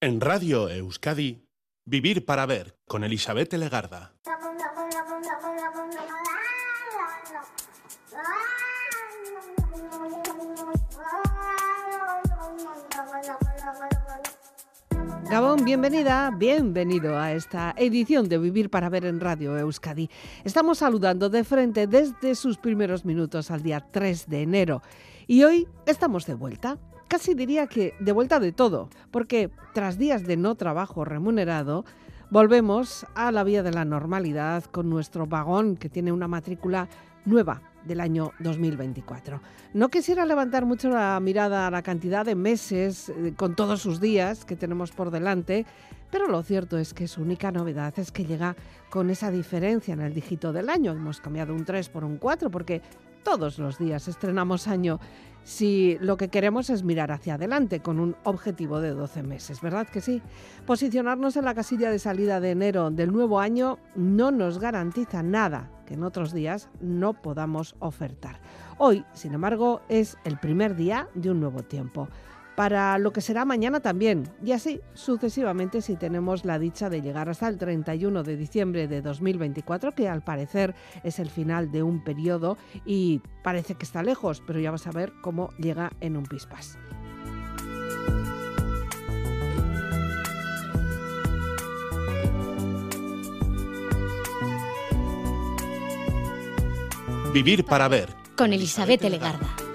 En Radio Euskadi, Vivir para Ver con Elizabeth Legarda. Gabón, bienvenida, bienvenido a esta edición de Vivir para Ver en Radio Euskadi. Estamos saludando de frente desde sus primeros minutos al día 3 de enero y hoy estamos de vuelta. Casi diría que de vuelta de todo, porque tras días de no trabajo remunerado, volvemos a la vía de la normalidad con nuestro vagón que tiene una matrícula nueva del año 2024. No quisiera levantar mucho la mirada a la cantidad de meses eh, con todos sus días que tenemos por delante, pero lo cierto es que su única novedad es que llega con esa diferencia en el dígito del año. Hemos cambiado un 3 por un 4 porque todos los días estrenamos año si lo que queremos es mirar hacia adelante con un objetivo de 12 meses, ¿verdad que sí? Posicionarnos en la casilla de salida de enero del nuevo año no nos garantiza nada que en otros días no podamos ofertar. Hoy, sin embargo, es el primer día de un nuevo tiempo para lo que será mañana también, y así sucesivamente si tenemos la dicha de llegar hasta el 31 de diciembre de 2024, que al parecer es el final de un periodo y parece que está lejos, pero ya vas a ver cómo llega en un pispas. Vivir para ver. Con Elizabeth Legarda.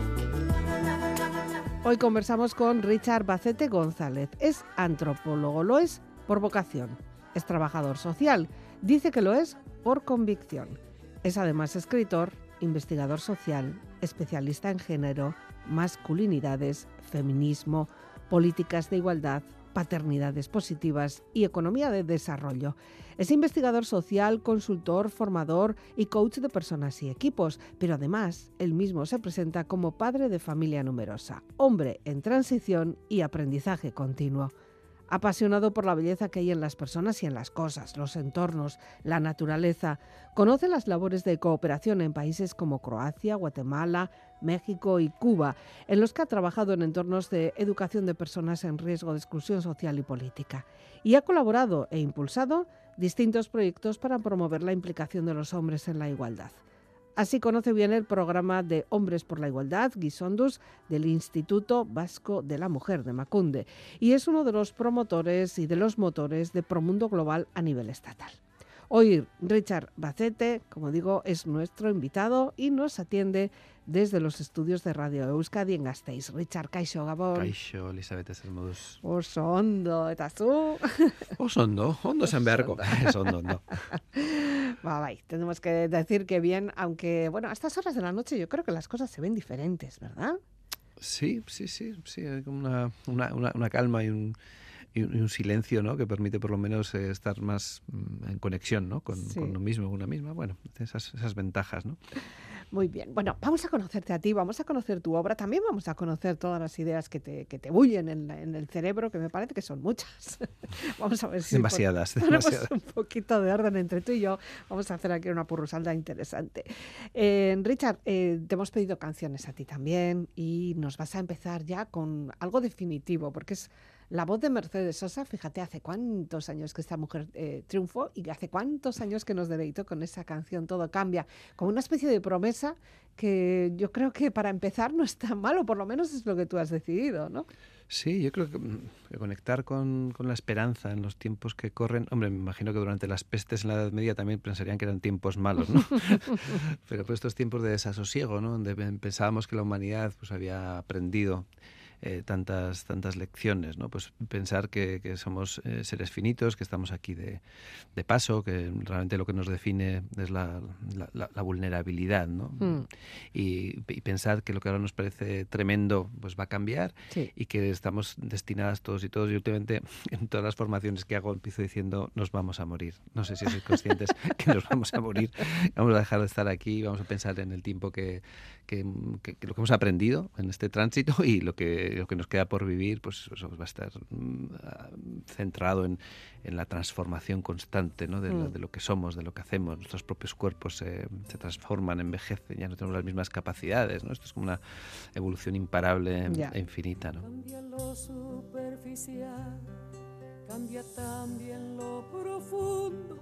Hoy conversamos con Richard Bacete González. Es antropólogo, lo es por vocación. Es trabajador social, dice que lo es por convicción. Es además escritor, investigador social, especialista en género, masculinidades, feminismo, políticas de igualdad, paternidades positivas y economía de desarrollo. Es investigador social, consultor, formador y coach de personas y equipos, pero además él mismo se presenta como padre de familia numerosa, hombre en transición y aprendizaje continuo apasionado por la belleza que hay en las personas y en las cosas, los entornos, la naturaleza. Conoce las labores de cooperación en países como Croacia, Guatemala, México y Cuba, en los que ha trabajado en entornos de educación de personas en riesgo de exclusión social y política. Y ha colaborado e impulsado distintos proyectos para promover la implicación de los hombres en la igualdad. Así conoce bien el programa de Hombres por la Igualdad, Guisondus, del Instituto Vasco de la Mujer de Macunde, y es uno de los promotores y de los motores de Promundo Global a nivel estatal. Hoy Richard Bacete, como digo, es nuestro invitado y nos atiende desde los estudios de Radio Euskadi en Gasteiz. Richard, kaixo, Gabón. Kaixo, Elizabeth Ezelmoduz. Oso ondo, eta zu? Oso ondo, ondo zen beharko. Es ondo, ondo. Va, bai, tenemos que decir que bien, aunque, bueno, a estas horas de la noche yo creo que las cosas se ven diferentes, ¿verdad? Sí, sí, sí, sí, hay como una, una, una, una calma y un y un silencio ¿no? que permite por lo menos eh, estar más mm, en conexión ¿no? con, Sí. con uno mismo, con una misma. Bueno, esas, esas ventajas. ¿no? Muy bien. Bueno, vamos a conocerte a ti, vamos a conocer tu obra, también vamos a conocer todas las ideas que te, que te bullen en, la- en el cerebro, que me parece que son muchas. vamos a ver si Demasiadas, demasiadas. un poquito de orden entre tú y yo. Vamos a hacer aquí una purrusalda interesante. Eh, Richard, eh, te hemos pedido canciones a ti también y nos vas a empezar ya con algo definitivo, porque es la voz de Mercedes Sosa. Fíjate, hace cuántos años que esta mujer eh, triunfó y hace cuántos años que nos deleitó con esa canción Todo cambia, como una especie de promesa que yo creo que para empezar no es tan malo, por lo menos es lo que tú has decidido, ¿no? Sí, yo creo que, mm, que conectar con, con la esperanza en los tiempos que corren. Hombre, me imagino que durante las pestes en la Edad Media también pensarían que eran tiempos malos, ¿no? Pero por estos tiempos de desasosiego, ¿no? Donde pensábamos que la humanidad pues, había aprendido eh, tantas, tantas lecciones, ¿no? Pues pensar que, que somos eh, seres finitos, que estamos aquí de, de paso, que realmente lo que nos define es la, la- la- la vulnerabilidad, ¿no? Mm. Y, y pensar que lo que ahora nos parece tremendo pues va a cambiar Sí. y que estamos destinadas todos y todos. Y últimamente en todas las formaciones que hago empiezo diciendo nos vamos a morir. No sé si sois conscientes que nos vamos a morir. Vamos a dejar de estar aquí, vamos a pensar en el tiempo que, que, que- que lo que hemos aprendido en este tránsito y lo que, lo que nos queda por vivir, pues eso va a estar mm, ah, centrado en, en la transformación constante ¿no? de, lo, Mm. de lo que somos, de lo que hacemos. Nuestros propios cuerpos se, se transforman, envejecen, ya no tenemos las mismas capacidades. ¿no? Esto es como una evolución imparable Ya. e infinita. ¿no? Cambia lo superficial cambia también lo profundo,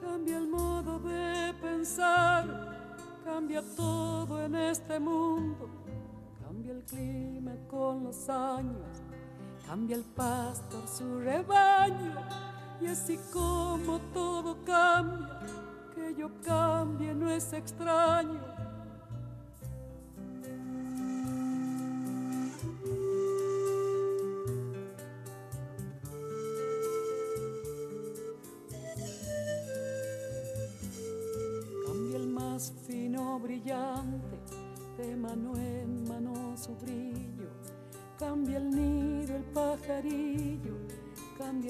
cambia el modo de pensar, cambia todo en este mundo, cambia el clima con los años, cambia el pastor su rebaño, y así como todo cambia, que yo cambie no es extraño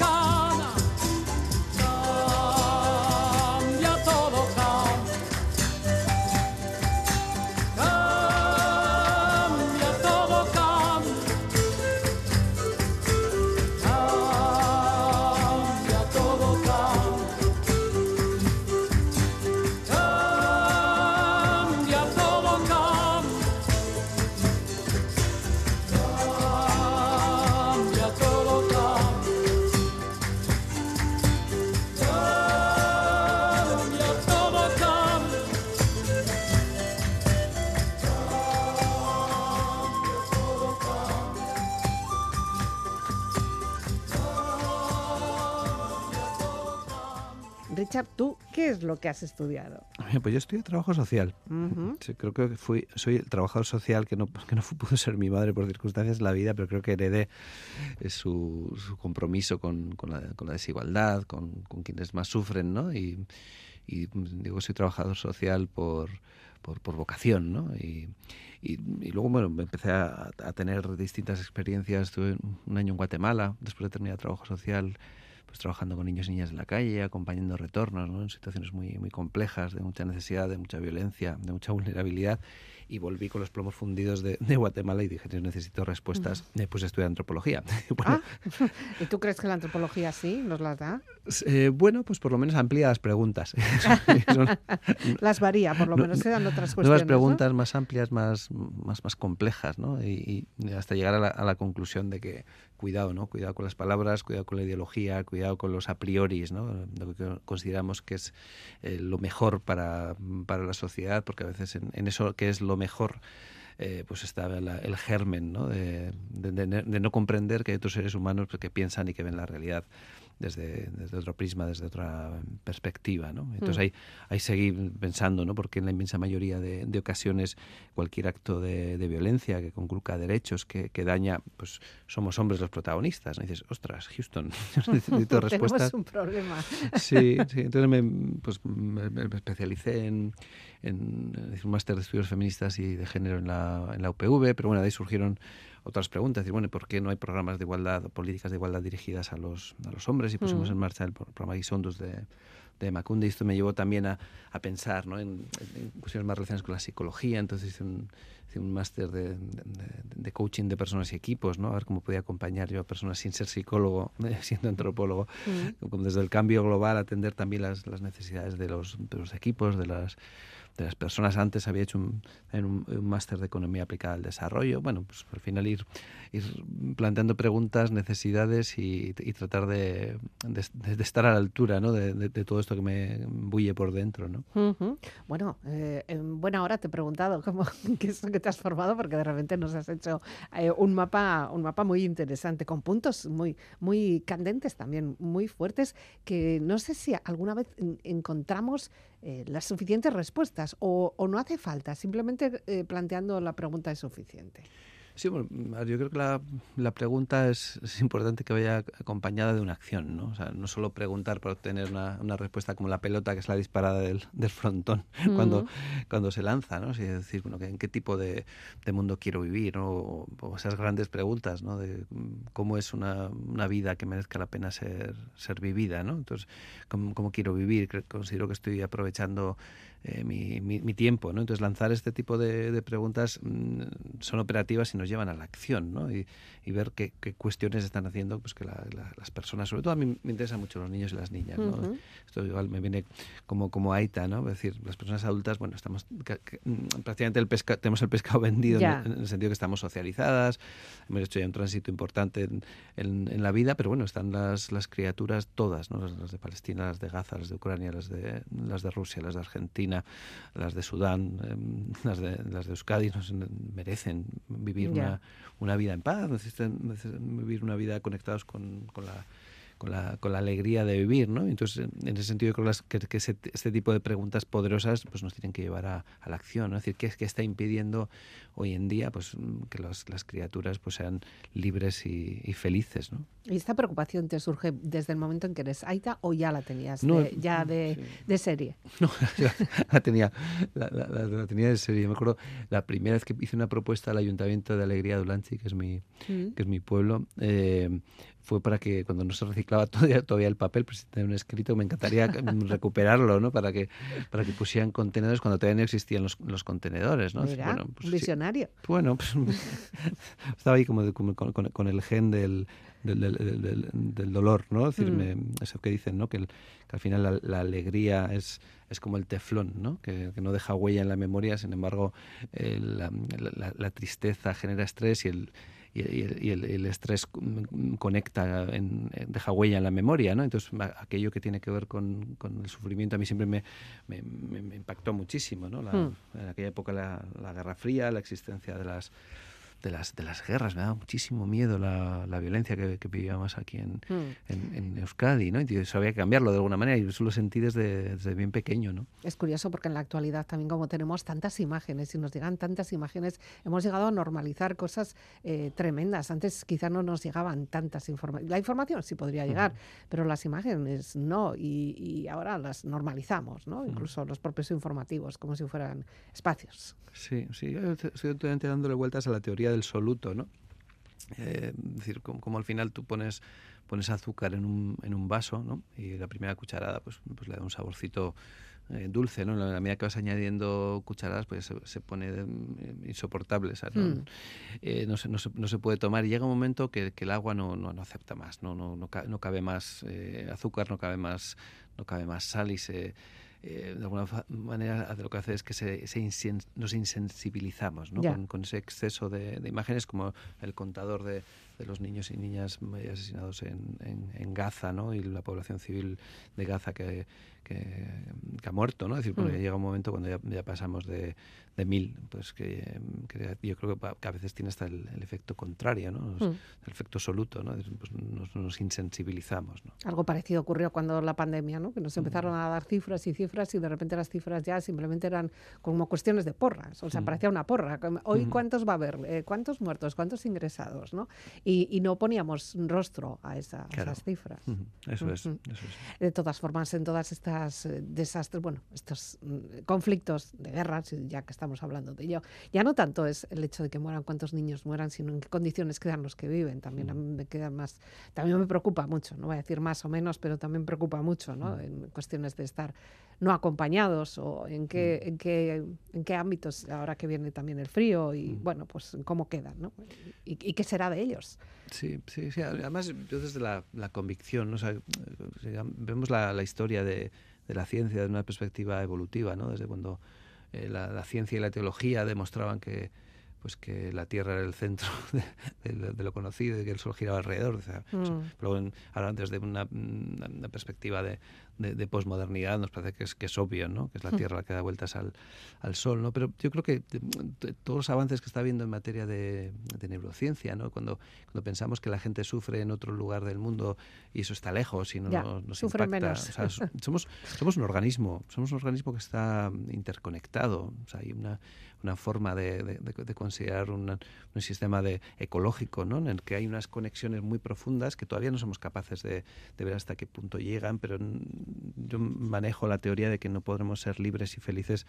America. Lo que has estudiado? Pues yo estudié trabajo social. Ujú. Sí, creo que fui, soy el trabajador social que no, que no pudo ser mi madre por circunstancias de la vida, pero creo que heredé eh, su, su compromiso con, con la, con la desigualdad, con, con quienes más sufren, ¿no? Y, y, mm, digo, soy trabajador social por, por, por vocación, ¿no? Y, y, y luego, bueno, me empecé a, a tener distintas experiencias. Estuve un año en Guatemala, después de terminar trabajo social, pues trabajando con niños y niñas en la calle, acompañando retornos, ¿no? En situaciones muy, muy complejas, de mucha necesidad, de mucha violencia, de mucha vulnerabilidad. y volví con los plomos fundidos de, Guatemala y dije, necesito respuestas, pues estudié antropología. Ah, ¿Y tú crees que la antropología sí nos las da? Eh, bueno, pues por lo menos amplía las preguntas. las varía, por lo menos se dan otras cuestiones. Nuevas preguntas más amplias, más, más, más complejas, ¿no? Y, hasta llegar a la, a la conclusión de que cuidado, ¿no? Cuidado con las palabras, cuidado con la ideología, cuidado con los a priori, ¿no? Lo que consideramos que es eh, lo mejor para, para, la sociedad, porque a veces en, en eso que es lo mejor eh, pues está el germen ¿no? De, de, no comprender que hay otros seres humanos que piensan y que ven la realidad desde, desde otro prisma, desde otra perspectiva. ¿no? Entonces mm. ahí, ahí seguí pensando, ¿no? porque en la inmensa mayoría de, de ocasiones cualquier acto de, violencia que conculca derechos, que, que, daña, pues somos hombres los protagonistas. ¿no? Y dices, ostras, Houston, necesito respuestas. Tenemos un problema. Sí, sí entonces me, pues, me, especialicé en, en, un máster de estudios feministas y de género en la, en la UPV, pero bueno, de ahí surgieron otras preguntas. Y bueno, ¿por qué no hay programas de igualdad o políticas de igualdad dirigidas a los, a los hombres? Y pusimos mm. en marcha el programa Guisondus de, de Macunde y esto me llevó también a, a pensar ¿no? en, cuestiones más relacionadas con la psicología. Entonces hice un, hice un máster de, de, coaching de personas y equipos, ¿no? a ver cómo podía acompañar yo a personas sin ser psicólogo, siendo antropólogo, mm. desde el cambio global atender también las, las necesidades de los, de los equipos, de las de las personas. Antes había hecho un, un, máster de economía aplicada al desarrollo. Bueno, pues al final ir, ir planteando preguntas, necesidades y, tratar de, de, estar a la altura ¿no? de, todo esto que me bulle por dentro. ¿no? Bueno, eh, en buena hora te he preguntado cómo, qué es lo que te has formado, porque de repente nos has hecho eh, un, mapa, un mapa muy interesante, con puntos muy, muy candentes también, muy fuertes, que no sé si alguna vez encontramos eh, las suficientes respuestas o, no hace falta, simplemente eh, planteando la pregunta es suficiente. Sí, bueno, yo creo que la, la pregunta es, es, importante que vaya acompañada de una acción, ¿no? O sea, no solo preguntar para obtener una, una respuesta como la pelota, que es la disparada del, del frontón cuando, cuando se lanza, ¿no? Es decir, bueno, ¿en qué tipo de, de mundo quiero vivir? O, o, esas grandes preguntas, ¿no? De cómo es una, una, vida que merezca la pena ser, ser vivida, ¿no? Entonces, ¿cómo, cómo quiero vivir? Considero que estoy aprovechando eh, mi, mi, tiempo. ¿no? Entonces, lanzar este tipo de, de preguntas mm, son operativas y nos llevan a la acción ¿no? y, y ver qué, qué, cuestiones están haciendo pues, que la, la, las personas, sobre todo a mí me interesan mucho los niños y las niñas. ¿no? Uh -huh. Esto igual me viene como, como aita, ¿no? es decir, las personas adultas, bueno, estamos que, que, mm, prácticamente el pesca, tenemos el pescado vendido en, en, el sentido que estamos socializadas, hemos hecho ya un tránsito importante en, en, en la vida, pero bueno, están las, las criaturas todas, ¿no? las, las de Palestina, las de Gaza, las de Ucrania, las de, las de Rusia, las de Argentina, las de Sudán, eh, las, de, las de Euskadi nos merecen vivir yeah. una, una, vida en paz, necesitan, necesitan, vivir una vida conectados con, con la con la, con la alegría de vivir, ¿no? Entonces, en ese sentido, yo creo que, que ese, este tipo de preguntas poderosas pues nos tienen que llevar a, a la acción, ¿no? Es decir, ¿qué, ¿qué, está impidiendo hoy en día pues que los, las criaturas pues sean libres y, y, felices, ¿no? ¿Y esta preocupación te surge desde el momento en que eres Aita o ya la tenías no, de, ya de, sí. de, serie? No, la, tenía, la, la, la, tenía de serie. Me acuerdo la primera vez que hice una propuesta al Ayuntamiento de Alegría de Ulanchi, que es mi, mm. que es mi pueblo, eh, fue para que cuando no se reciclaba todavía, todavía el papel, pues un escrito, me encantaría recuperarlo, ¿no? Para que, para que pusieran contenedores cuando todavía no existían los, los contenedores, ¿no? Mira, bueno, pues, visionario. Sí, bueno, pues, estaba ahí como, de, como con, el gen del, del, del, del, del dolor, ¿no? Es decir, mm. me, eso que dicen, ¿no? Que, el, que al final la, la, alegría es, es como el teflón, ¿no? Que, que, no deja huella en la memoria, sin embargo, eh, la, la, la tristeza genera estrés y el y, y, el, el, estrés conecta, en, deja huella en la memoria, ¿no? Entonces, aquello que tiene que ver con, con el sufrimiento a mí siempre me, me, me impactó muchísimo, ¿no? La, hmm. En aquella época la, la Guerra Fría, la existencia de las de las, de las guerras. Me daba muchísimo miedo la, la violencia que, que, vivíamos aquí en, mm. en, en, Euskadi, ¿no? Y eso había que cambiarlo de alguna manera y eso lo sentí desde, desde, bien pequeño, ¿no? Es curioso porque en la actualidad también como tenemos tantas imágenes y nos llegan tantas imágenes, hemos llegado a normalizar cosas eh, tremendas. Antes quizá no nos llegaban tantas informaciones. La información sí podría llegar, mm. pero las imágenes no. Y, y, ahora las normalizamos, ¿no? Mm. Incluso los propios informativos, como si fueran espacios. Sí, sí. Yo estoy dándole vueltas a la teoría del soluto, ¿no? Eh, es decir, como, como, al final tú pones pones azúcar en un, en un vaso, ¿no? Y la primera cucharada, pues, pues le da un saborcito eh, dulce, ¿no? A la medida que vas añadiendo cucharadas, pues se, pone eh, insoportable. Hmm. Eh, ¿no? se, no, se, puede tomar. Y llega un momento que, el agua no, no, acepta más, no, no, no, cabe más azúcar, no cabe más, no cabe más sal y se de alguna manera lo que hace es que se, nos insensibilizamos ¿no? con, ese exceso de, imágenes como el contador de, de los niños y niñas asesinados en, en, en, Gaza ¿no? y la población civil de Gaza que, que, ha muerto, ¿no? Es decir, porque mm. llega un momento cuando ya, pasamos de, de, mil, pues que, yo creo que a veces tiene hasta el, efecto contrario, ¿no? Mm. El efecto absoluto, ¿no? Pues nos, nos, insensibilizamos, ¿no? Algo parecido ocurrió cuando la pandemia, ¿no? Que nos empezaron mm. a dar cifras y cifras y de repente las cifras ya simplemente eran como cuestiones de porras, o sea, parecía una porra. Hoy, ¿cuántos va a haber? Eh, ¿Cuántos muertos? ¿Cuántos ingresados? ¿no? Y, y no poníamos rostro a, esa, esas cifras. Eso, es, eso es. De todas formas, en todas estas eh, desastres, bueno, estos mm, conflictos de guerra, ya que estamos hablando de ello, ya no tanto es el hecho de que mueran cuántos niños mueran, sino en qué condiciones quedan los que viven. También a mí me queda más, también me preocupa mucho, no voy a decir más o menos, pero también preocupa mucho, ¿no? En cuestiones de estar no acompañados o en qué, en qué, en qué ámbitos ahora que viene también el frío y bueno, pues cómo quedan, ¿no? Y, qué será de ellos. Sí, sí, sí. Además, yo desde la, la convicción, ¿no? vemos la, la historia de, de la ciencia desde una perspectiva evolutiva, ¿no? Desde cuando eh, la, ciencia y la teología demostraban que pues que la Tierra era el centro de, lo conocido y que el Sol giraba alrededor. Pues, mm. pero ahora desde una, una perspectiva de, de, posmodernidad nos parece que es, que es obvio, ¿no? que es la hmm. Tierra la que da vueltas al, al Sol. ¿no? Pero yo creo que todos los avances que está habiendo en materia de, neurociencia, ¿no? cuando, cuando pensamos que la gente sufre en otro lugar del mundo y eso está lejos y no nos, impacta. somos, somos un organismo, somos un organismo que está interconectado. O sea, hay una, una forma de, de, considerar un sistema de, ecológico, ¿no? en el que hay unas conexiones muy profundas que todavía no somos capaces de, ver hasta qué punto llegan, pero yo manejo la teoría de que no podremos ser libres y felices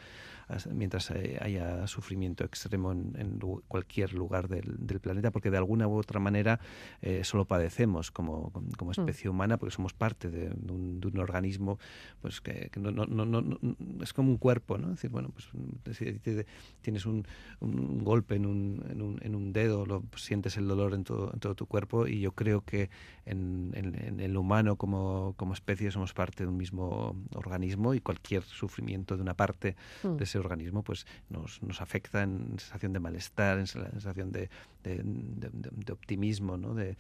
mientras eh, haya sufrimiento extremo en, cualquier lugar del, planeta, porque de alguna u otra manera eh, solo padecemos como, como hmm. especie humana, porque somos parte de, un, organismo pues que, no, no, no, es como un cuerpo, ¿no? Es decir, bueno, pues si tienes un, un golpe en un, en un, en un dedo, lo, pues, sientes el dolor en todo, en todo tu cuerpo y yo creo que en, en el humano como, como especie somos parte de un mismo organismo y cualquier sufrimiento de una parte de mm. ese organismo pues nos, nos afecta en sensación de malestar, en sensación de, de, optimismo, ¿no? de,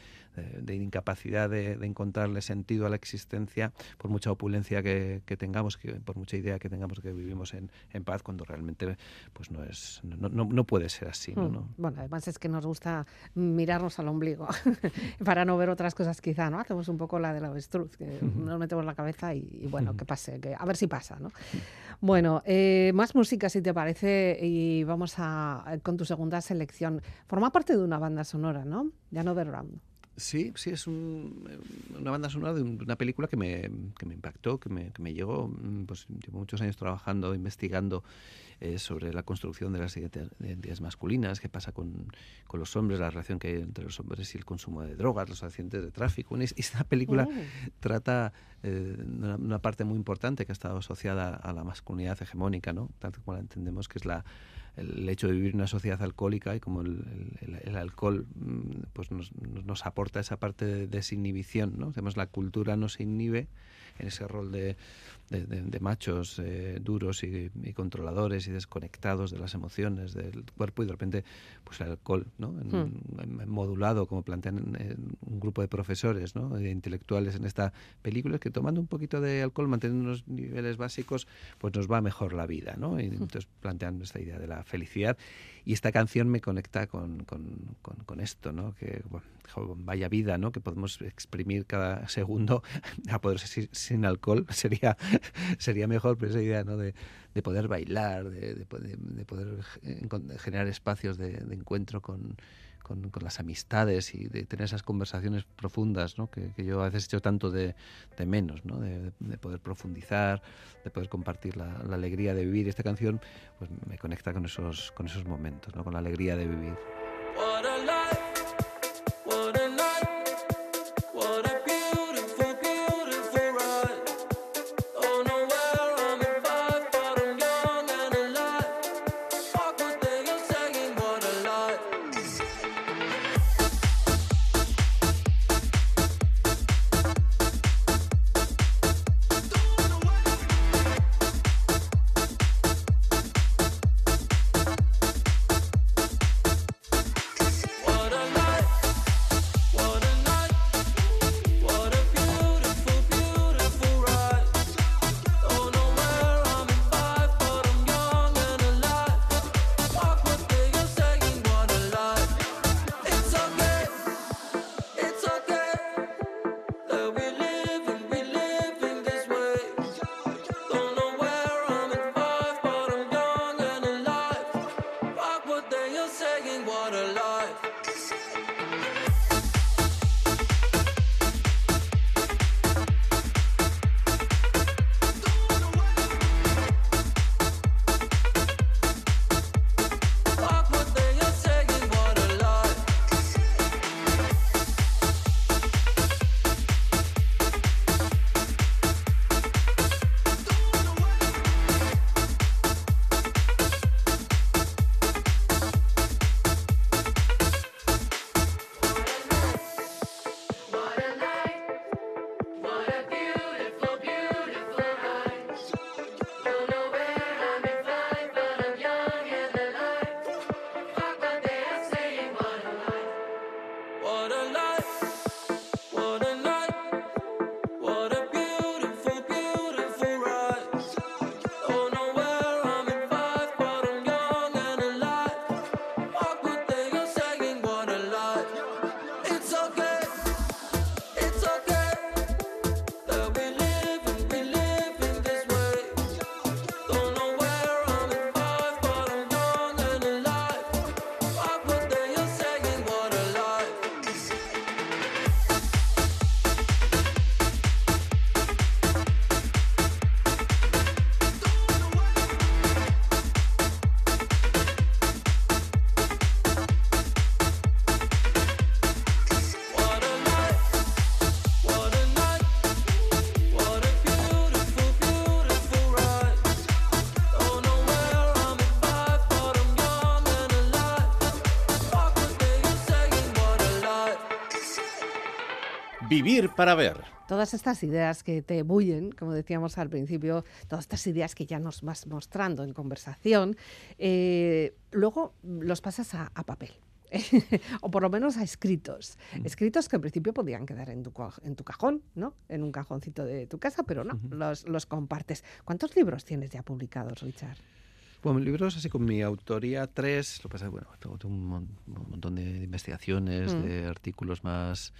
incapacidad de, encontrarle sentido a la existencia por mucha opulencia que, tengamos, que, por mucha idea que tengamos que vivimos en, en paz, cuando realmente pues no, es, no, no, puede ser así. Mm. ¿no? Bueno, además es que nos gusta mirarnos al ombligo para no ver otras cosas quizá, ¿no? Hacemos un poco la de la avestruz, que nos metemos la cabeza y, bueno, que pase, que a ver si pasa, ¿no? Bueno, eh, más música si te parece y vamos a con tu segunda selección. Forma parte de una banda sonora, ¿no? Ya no Round. Sí, sí, es una banda sonora de una película que me, que me impactó, que me, que me llegó. Mm, pues llevo muchos años trabajando, investigando eh, sobre la construcción de las identidades masculinas, qué pasa con, con, los hombres, la relación que hay entre los hombres y el consumo de drogas, los accidentes de tráfico. Y esta película oh. trata eh, una, una, parte muy importante que ha estado asociada a la masculinidad hegemónica, ¿no? tanto como la entendemos, que es la el hecho de vivir en una sociedad alcohólica y como el, el, alcohol mm, pues nos, nos, aporta esa parte de desinhibición, ¿no? Además, la cultura nos inhibe en ese rol de, de, machos eh, duros y, controladores y desconectados de las emociones del cuerpo y de repente pues el alcohol ¿no? Hmm. modulado como plantean un grupo de profesores ¿no? de intelectuales en esta película que tomando un poquito de alcohol manteniendo unos niveles básicos pues nos va mejor la vida ¿no? y hmm. entonces plantean esta idea de la felicidad y esta canción me conecta con, con, con, esto, ¿no? Que vaya vida, ¿no? Que podemos exprimir cada segundo a poder ser sin alcohol sería, sería mejor, pero esa idea, ¿no? De, de poder bailar, de, de, de poder generar espacios de, encuentro con, con, las amistades y de tener esas conversaciones profundas ¿no? que, yo a veces he hecho tanto de, menos, ¿no? de, poder profundizar, de poder compartir la, alegría de vivir. Esta canción pues, me conecta con esos, con esos momentos, ¿no? con la alegría de vivir. What a Vivir para ver. Todas estas ideas que te bullen, como decíamos al principio, todas estas ideas que ya nos vas mostrando en conversación, eh, luego los pasas a, papel. o por lo menos a escritos. Mm. Escritos que en principio podían quedar en tu, en tu cajón, ¿no? En un cajoncito de tu casa, pero no, los, los compartes. ¿Cuántos libros tienes ya publicados, Richard? Bueno, libros así con mi autoría, tres. Lo que pasa es bueno, tengo, un, montón de investigaciones, mm. de artículos más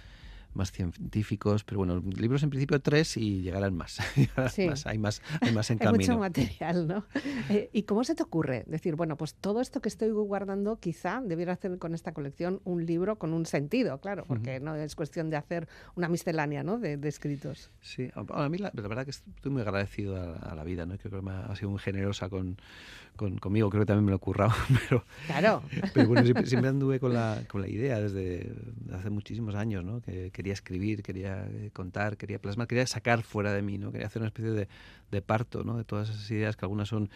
más científicos, pero bueno, libros en principio tres y llegarán más. hay más, hay más en camino. Hay mucho material, ¿no? Eh, ¿Y cómo se te ocurre? Decir, bueno, pues todo esto que estoy guardando quizá debiera hacer con esta colección un libro con un sentido, claro, porque no es cuestión de hacer una miscelánea ¿no? de, escritos. Sí, a mí la, verdad que estoy muy agradecido a, la vida, ¿no? Creo que me ha sido muy generosa con, conmigo, creo que también me lo he currado, pero, claro. pero bueno, siempre, anduve con la, con la idea desde hace muchísimos años, ¿no? Que quería escribir, quería eh, contar, quería plasmar, quería sacar fuera de mí, ¿no? Quería hacer una especie de, de parto, ¿no? De todas esas ideas que algunas son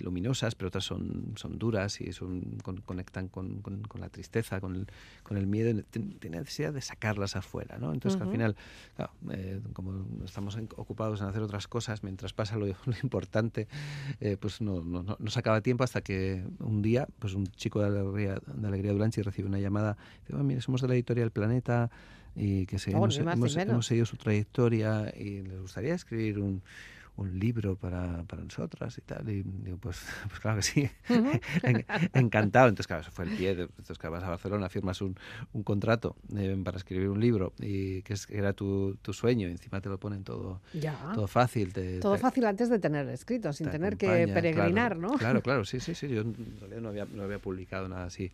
luminosas, pero otras son, son duras y son, conectan con, con, la tristeza, con el, con el miedo. Tiene necesidad de sacarlas afuera. ¿no? Entonces, al final, eh, como estamos ocupados en hacer otras cosas, mientras pasa lo, importante, eh, pues no, no, no, se acaba tiempo hasta que un día pues un chico de Alegría, de Alegría Dulanchi recibe una llamada. Dice, oh, mire, somos de la editorial Planeta y que se, hemos, hemos seguido su trayectoria y les gustaría escribir un un libro para, para nosotras y tal. Y digo, pues, pues claro que sí, encantado. Entonces, claro, eso fue el pie. entonces, claro, vas a Barcelona, firmas un, un contrato eh, para escribir un libro y que, es, era tu, tu, sueño y encima te lo ponen todo, todo fácil. todo fácil antes de tener escrito, sin tener que peregrinar, ¿no? Claro, claro, sí, sí, sí. Yo en realidad no había, no había publicado nada así.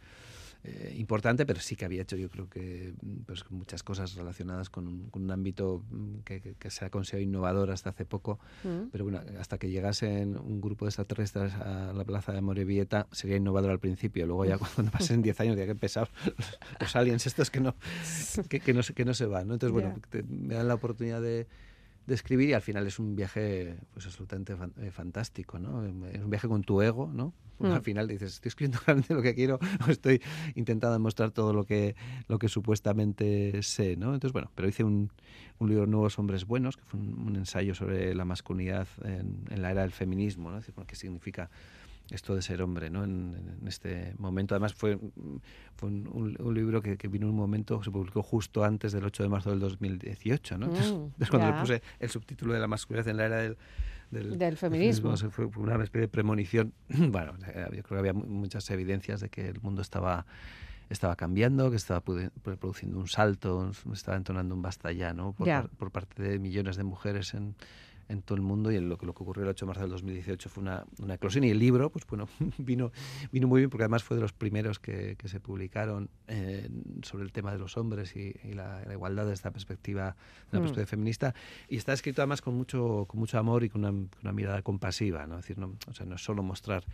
Eh, importante, pero sí que había hecho yo creo que pues, muchas cosas relacionadas con un, con un ámbito mm, que, que, se ha considerado innovador hasta hace poco, mm. pero bueno, hasta que llegasen un grupo de extraterrestres a la plaza de Morevieta sería innovador al principio, luego ya cuando pasen 10 años ya que empezar los, aliens estos que no, que, que, no, que no se van, ¿no? Entonces, bueno, me dan la oportunidad de de escribir y al final es un viaje pues absolutamente eh, fantástico, ¿no? Es un viaje con tu ego, ¿no? Mm. Al final dices, estoy escribiendo realmente lo que quiero o estoy intentando demostrar todo lo que, lo que supuestamente sé, ¿no? Entonces, bueno, pero hice un, un libro Nuevos Hombres Buenos, que fue un, ensayo sobre la masculinidad en, en, la era del feminismo, ¿no? Es decir, qué significa esto de ser hombre ¿no? en, este momento. Además fue, fue un, libro que, vino en un momento, se publicó justo antes del 8 de marzo del 2018. ¿no? Entonces, mm, cuando le puse el subtítulo de la masculinidad en la era del, del, feminismo. fue una especie de premonición. bueno, yo creo que había muchas evidencias de que el mundo estaba estaba cambiando, que estaba produciendo un salto, estaba entonando un basta ya, ¿no? por parte de millones de mujeres en, en todo el mundo y lo, que, lo que ocurrió el 8 de marzo del 2018 fue una, una eclosión. Y el libro pues bueno vino vino muy bien porque además fue de los primeros que, que se publicaron eh, sobre el tema de los hombres y, la, igualdad desde esta perspectiva de una mm. perspectiva feminista. Y está escrito además con mucho con mucho amor y con una, una mirada compasiva no es decir no, o sea, no es solo mostrar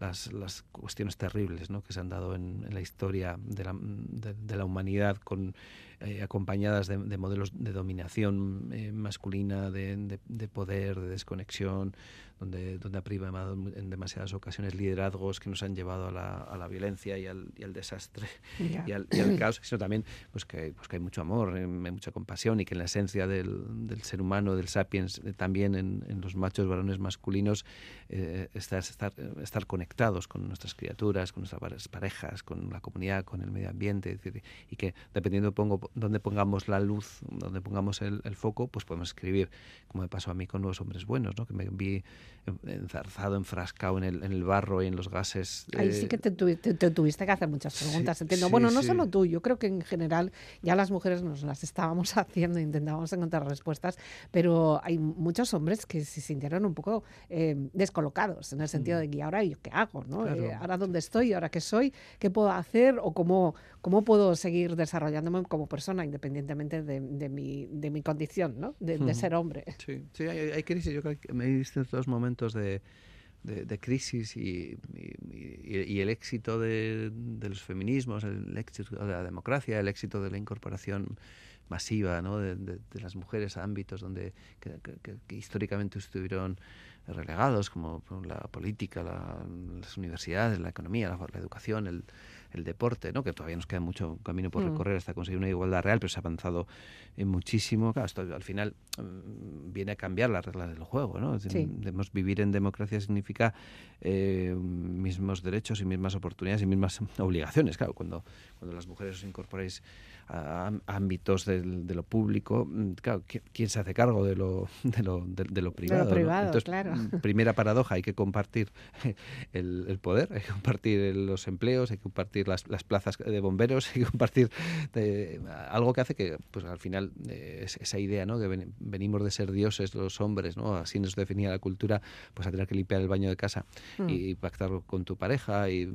las, las cuestiones terribles ¿no? que se han dado en, en la historia de la, de, la humanidad, con, eh, acompañadas de, de, modelos de dominación eh, masculina, de, de, poder, de desconexión, donde, donde ha primado en demasiadas ocasiones liderazgos que nos han llevado a la, a la violencia y al, y al desastre y, al, caos, sino también pues que, pues que hay mucho amor, hay mucha compasión y que en la esencia del, del ser humano, del sapiens, eh, también en, en, los machos varones masculinos, eh, está estar, estar conectados con nuestras criaturas, con nuestras parejas, con la comunidad, con el medio ambiente, y que dependiendo pongo, dónde pongamos la luz, donde pongamos el, el, foco, pues podemos escribir, como me pasó a mí con Nuevos Hombres Buenos, ¿no? que me vi enzarzado, enfrascado en el, en el barro y en los gases. Ahí sí que te, tuviste que hacer muchas preguntas, entiendo. bueno, no solo tú, yo creo que en general ya las mujeres nos las estábamos haciendo, intentábamos encontrar respuestas, pero hay muchos hombres que se sintieron un poco eh, descolocados, en el sentido mm. de que ahora yo qué hago, ¿no? Eh, ahora dónde estoy, ahora qué soy, qué puedo hacer o cómo, cómo puedo seguir desarrollándome como persona independientemente de, de, mi, de mi condición, ¿no? De, de ser hombre. Sí, sí hay, hay crisis, yo creo que me en estos momentos de, crisis y, y, el éxito de, los feminismos, el éxito de la democracia, el éxito de la incorporación masiva ¿no? de, las mujeres a ámbitos donde que históricamente estuvieron relegados, como la política, las universidades, la economía, la, educación, el, deporte, ¿no? que todavía nos queda mucho camino por mm. recorrer hasta conseguir una igualdad real, pero se ha avanzado en muchísimo. Claro, esto al final mm, viene a cambiar las reglas del juego. ¿no? Debemos vivir en democracia significa eh, mismos derechos y mismas oportunidades y mismas obligaciones. Claro, cuando, cuando las mujeres os incorporáis a, ámbitos de lo público, mm, claro, ¿quién se hace cargo de lo, de lo, de, lo privado? Entonces, claro. Mm, primera paradoja, hay que compartir el, poder, hay que compartir los empleos, hay que compartir las, las plazas de bomberos, que compartir algo que hace que, pues al final, eh, esa idea, ¿no? Que venimos de ser dioses los hombres, ¿no? Así nos definía la cultura, pues a tener que limpiar el baño de casa mm. y pactar con tu pareja y,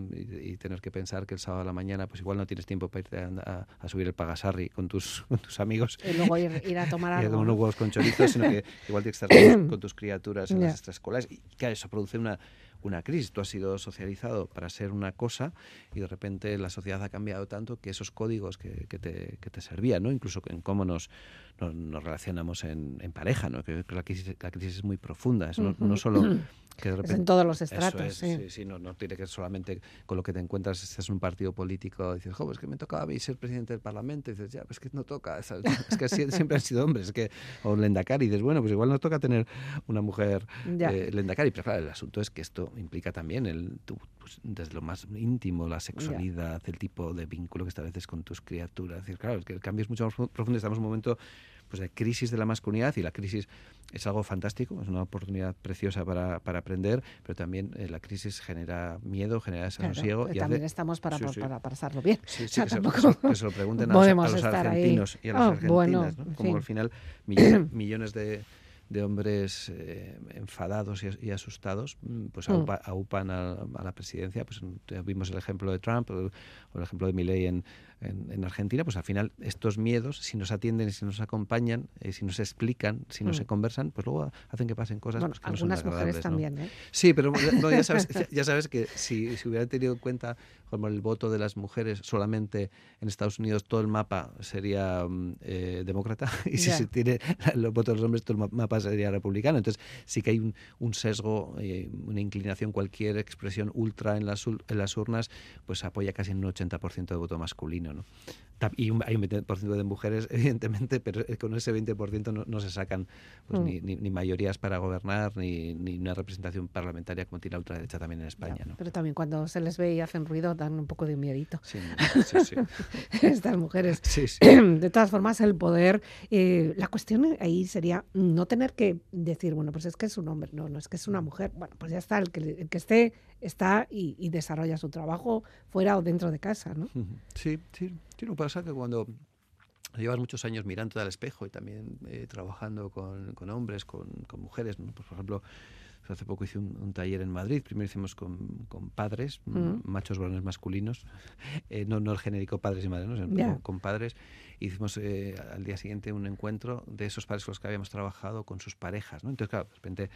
tener que pensar que el sábado a la mañana, pues igual no tienes tiempo para irte a, a subir el Pagasarri con tus, con tus amigos. Y luego ir, a tomar algo. unos huevos con chorizos, sino que igual tienes que estar con, tus criaturas en las extraescolares. Y claro, eso produce una, una crisis. Tú has sido socializado para ser una cosa y de repente la sociedad ha cambiado tanto que esos códigos que, que, te, que te, servían, ¿no? incluso en cómo nos, nos, relacionamos en, en, pareja, ¿no? que, la, crisis, la crisis es muy profunda. Es no, no solo en todos los estratos. sí, sí, no, no, tiene que ser solamente con lo que te encuentras, estás en un partido político, dices, jo, es que me tocaba a mí ser presidente del Parlamento, y dices, ya, pues que no toca, es que siempre han sido hombres, es que, o Lendakari, y dices, bueno, pues igual no toca tener una mujer eh, Lendakari, pero claro, el asunto es que esto implica también el, pues, desde lo más íntimo, la sexualidad, el tipo de vínculo que estableces con tus criaturas, es decir, claro, es que el cambio es mucho más profundo, estamos en un momento pues, de crisis de la masculinidad y la crisis es algo fantástico, es una oportunidad preciosa para, para aprender, pero también eh, la crisis genera miedo, genera desasosiego. y también estamos para, para, pasarlo bien. Sí, sí, que, se, lo pregunten a, los, argentinos y a las oh, argentinas, como al final millones, de, de hombres eh, enfadados y, asustados, mm, pues mm. aupan a, la presidencia. Pues vimos el ejemplo de Trump o, el ejemplo de Milley en, en, Argentina, pues al final estos miedos, si nos atienden, si nos acompañan, eh, si nos explican, si no se mm. conversan, pues luego hacen que pasen cosas pues, que algunas no son mujeres también, ¿eh? Sí, pero ya, sabes, ya sabes que si, si hubieran tenido en cuenta como el voto de las mujeres solamente en Estados Unidos, todo el mapa sería mm, eh, demócrata y si se tiene los votos de los hombres, todo el mapa sería republicano. Entonces sí que hay un, un sesgo, eh, una inclinación, cualquier expresión ultra en las, en las urnas, pues apoya casi un 80% de voto masculino. Y hay un 20% de mujeres, evidentemente, pero con ese 20% no, se sacan pues, mm. ni, mayorías para gobernar, ni, una representación parlamentaria como tiene la ultraderecha también en España. ¿no? Pero también cuando se les ve y hacen ruido dan un poco de miedito. Sí, sí, Estas mujeres. De todas formas, el poder, eh, la cuestión ahí sería no tener que decir, bueno, pues es que es un hombre, no, no es que es una mujer. Bueno, pues ya está, el que, el que esté está y, desarrolla su trabajo fuera o dentro de casa, ¿no? Sí, sí. Sí, no pasa que cuando llevas muchos años mirando al espejo y también eh, trabajando con, con hombres, con, con mujeres, ¿no? pues, por ejemplo, hace poco hice un, taller en Madrid. Primero hicimos con, con padres, machos varones masculinos, eh, no, no el genérico padres y madres, ¿no? con, padres. Hicimos eh, al día siguiente un encuentro de esos padres con los que habíamos trabajado con sus parejas. ¿no? Entonces, claro, de repente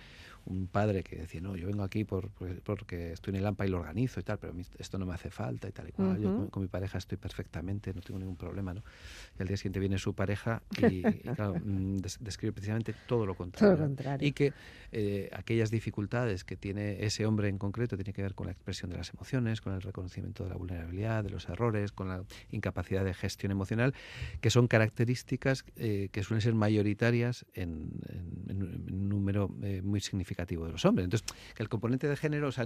un padre que decía, no, yo vengo aquí por, porque estoy en el AMPA y lo organizo y tal, pero esto no me hace falta y tal y cual. Yo con, mi pareja estoy perfectamente, no tengo ningún problema. ¿no? Y al día siguiente viene su pareja y, claro, mm, describe precisamente todo lo contrario. Todo lo contrario. Y que eh, aquellas dificultades que tiene ese hombre en concreto tiene que ver con la expresión de las emociones, con el reconocimiento de la vulnerabilidad, de los errores, con la incapacidad de gestión emocional, que son características eh, que suelen ser mayoritarias en, un número eh, muy significativo de los hombres. Entonces, que el componente de género, o sea,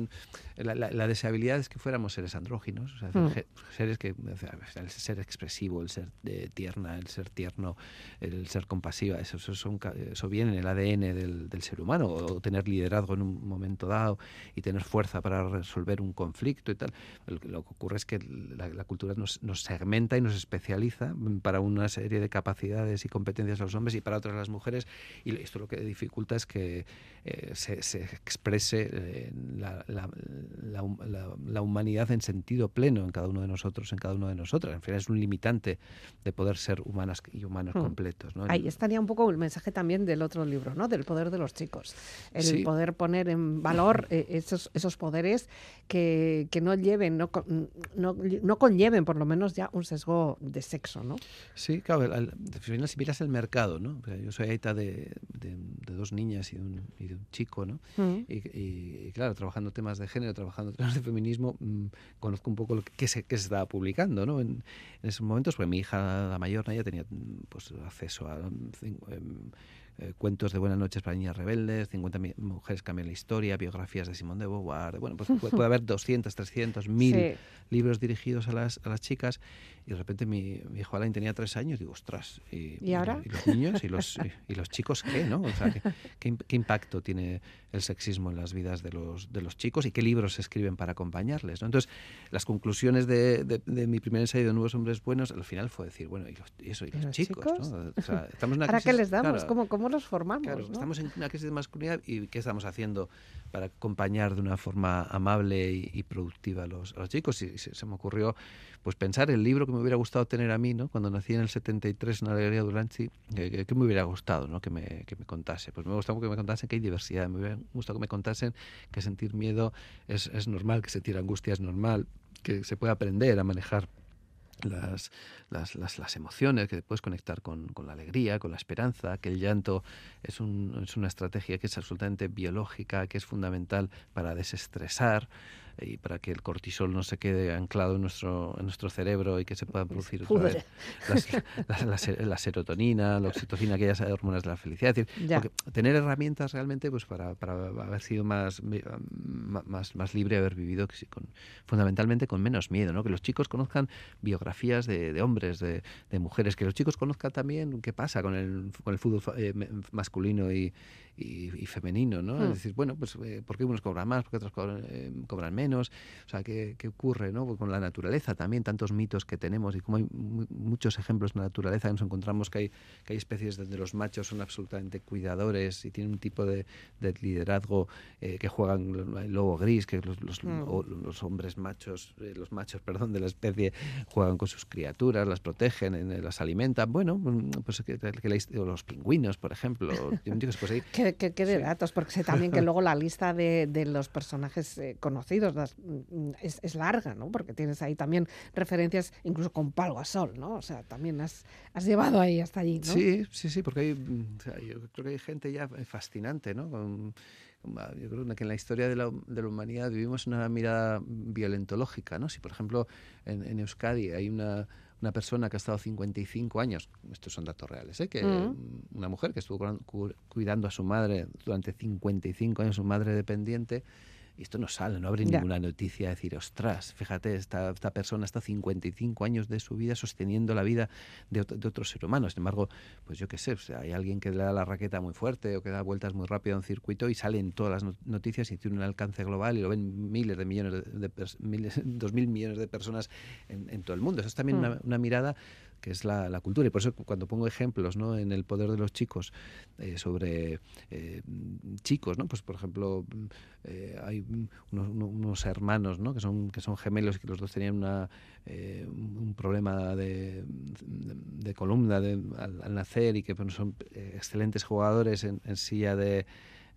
la, deseabilidad es que fuéramos seres andróginos, o sea, mm. seres que, el ser expresivo, el ser tierna, el ser tierno, el ser compasiva, eso, eso, son, eso viene en el ADN del, del ser humano o tener liderazgo en un momento dado y tener fuerza para resolver un conflicto y tal. Lo, que ocurre es que la, cultura nos, segmenta y nos especializa para una serie de capacidades y competencias a los hombres y para otras las mujeres y esto lo que dificulta es que eh, se, exprese eh, la, la, humanidad en sentido pleno en cada uno de nosotros, en cada uno de nosotras. En fin, es un limitante de poder ser humanas y humanos hmm. completos. Ahí estaría un poco el mensaje también del otro libro, ¿no? Del poder de los chicos el poder poder poner en valor eh, esos, esos poderes que, que no lleven, no, no, no, conlleven por lo menos ya un sesgo de sexo, ¿no? Sí, claro, al, final si miras el mercado, ¿no? yo soy aita de, de, dos niñas y de un, y de un chico, ¿no? Mm. Y, claro, trabajando temas de género, trabajando temas de feminismo, mm, conozco un poco lo que, se, que se estaba publicando, ¿no? En, en esos momentos, pues mi hija, la mayor, ya tenía pues, acceso a em, eh, cuentos de Buenas noches para niñas rebeldes, 50 mujeres cambian la historia, biografías de Simón de Beauvoir. Bueno, pues puede, haber 200, 300, 1000 libros dirigidos a las, a las chicas y de repente mi, mi hijo Alain tenía tres años, digo, ostras, ¿y, ahora? Y, los niños y los, y, los chicos qué, ¿no? O sea, ¿qué, ¿qué, impacto tiene el sexismo en las vidas de los, de los chicos y qué libros se escriben para acompañarles, ¿no? Entonces, las conclusiones de, de, mi primer ensayo de Nuevos Hombres Buenos, al final fue decir, bueno, y, los, eso, y los, chicos, ¿no? O sea, estamos en una ¿Ahora qué les damos? ¿Cómo, ¿Cómo los formamos? Claro, estamos en una crisis de masculinidad y ¿qué estamos haciendo para acompañar de una forma amable y, productiva a los, chicos? Y se, me ocurrió pues pensar el libro que me hubiera gustado tener a mí, ¿no? Cuando nací en el 73 en la Alegría Duranchi, que, que, me hubiera gustado, ¿no? Que me, que me contase. Pues me gustaba que me contasen que hay diversidad, me hubiera gustado que me contasen que sentir miedo es, es normal, que sentir angustia es normal, que se puede aprender a manejar las, las, las, las, emociones, que puedes conectar con, con, la alegría, con la esperanza, que el llanto es, un, es una estrategia que es absolutamente biológica, que es fundamental para desestresar y para que el cortisol no se quede anclado en nuestro, en nuestro cerebro y que se pueda producir otra vez la, serotonina, la oxitocina, aquellas hormonas de la felicidad. Es decir, tener herramientas realmente pues para, para haber sido más, más, más libre, haber vivido con, fundamentalmente con menos miedo, ¿no? que los chicos conozcan biografías de, de hombres, de, de, mujeres, que los chicos conozcan también qué pasa con el, con el fútbol eh, masculino y, y, femenino, ¿no? Es hmm. decir, bueno, pues eh, ¿por qué unos cobran más, por qué otros cobran, eh, cobran menos? O sea, ¿qué, ¿qué, ocurre, no? Pues con la naturaleza también, tantos mitos que tenemos y como hay muchos ejemplos en la naturaleza, nos encontramos que hay, que hay especies donde los machos son absolutamente cuidadores y tienen un tipo de, de liderazgo eh, que juegan el lobo gris, que los, los, hmm. los hombres machos, los machos, perdón, de la especie juegan con sus criaturas, las protegen, las alimentan. Bueno, mm, pues que, que los pingüinos, por ejemplo, pues ahí, qué, de datos, porque sé también que luego la lista de, de los personajes eh, conocidos mm, es, es, larga, ¿no? Porque tienes ahí también referencias incluso con Palo a Sol, ¿no? O sea, también has, has llevado ahí hasta allí, ¿no? Sí, sí, sí, porque hay, mm, yo creo que hay gente ya fascinante, ¿no? yo creo que en la historia de la, de la, humanidad vivimos una mirada violentológica, ¿no? Si, por ejemplo, en, en Euskadi hay una una persona que ha estado 55 años, estos son datos reales, ¿eh? que mm. una mujer que estuvo cuidando a su madre durante 55 años, su madre dependiente, y esto no sale, no abre ninguna noticia de decir, ostras, fíjate, esta, esta persona está 55 años de su vida sosteniendo la vida de, de otro ser humano. Sin embargo, pues yo qué sé, hay alguien que le da la raqueta muy fuerte o que da vueltas muy rápido a un circuito y sale en todas las noticias y tiene un alcance global y lo ven miles de millones de, miles, dos mil millones de personas en, todo el mundo. Eso es también mm. una mirada que es la, cultura. Y por eso cuando pongo ejemplos ¿no? en el poder de los chicos eh, sobre eh, chicos, ¿no? pues por ejemplo eh, hay unos, hermanos ¿no? que, son, que son gemelos y que los dos tenían una, un problema de, de, columna de, al, nacer y que pues, son excelentes jugadores en, silla de,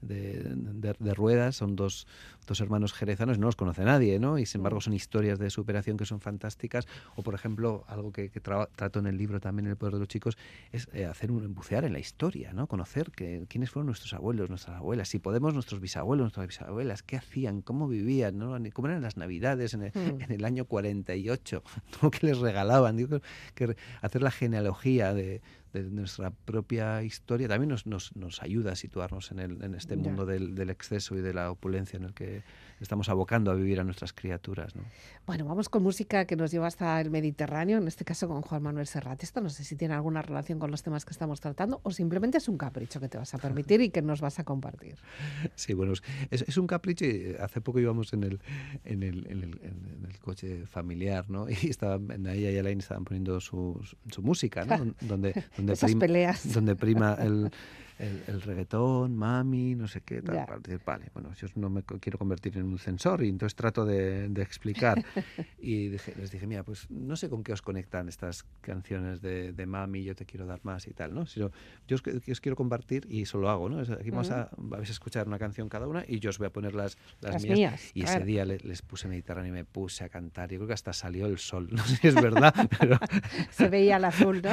de, ruedas, son dos, dos, hermanos jerezanos, no los conoce nadie, ¿no? Y sin embargo son historias de superación que son fantásticas. O por ejemplo, algo que, trato en el libro también, El poder de los chicos, es eh, hacer un bucear en la historia, ¿no? Conocer que, quiénes fueron nuestros abuelos, nuestras abuelas, si podemos nuestros bisabuelos, nuestras bisabuelas, qué hacían, cómo vivían, ¿no? cómo eran las navidades en el, hmm. en el año 48, ¿no? que les regalaban. Digo, que hacer la genealogía de, de nuestra propia historia también nos, nos, nos ayuda a situarnos en, el, en este mundo del, del, exceso y de la opulencia en el que estamos abocando a vivir a nuestras criaturas. ¿no? Bueno, vamos con música que nos lleva hasta el Mediterráneo, en este caso con Juan Manuel Serrat. Esto no sé si tiene alguna relación con los temas que estamos tratando o simplemente es un capricho que te vas a permitir y que nos vas a compartir. Sí, bueno, es, es un capricho y hace poco íbamos en el, en el, en el, en el coche familiar, ¿no? Y estaban, ella y Elaine estaban poniendo su, su música, ¿no? Donde, donde, Esas peleas. donde prima el el, reggaetón, mami, no sé qué, tal, para decir, vale, bueno, yo no me quiero convertir en un censor y entonces trato de, explicar. y les dije, mira, pues no sé con qué os conectan estas canciones de, mami, yo te quiero dar más y tal, ¿no? Sino, yo os, quiero compartir y eso lo hago, ¿no? Aquí vamos a, vais a escuchar una canción cada una y yo os voy a poner las, las, mías. Y ese día les, puse Mediterráneo y me puse a cantar. Yo creo que hasta salió el sol, no sé si es verdad, pero... se veía el azul, ¿no?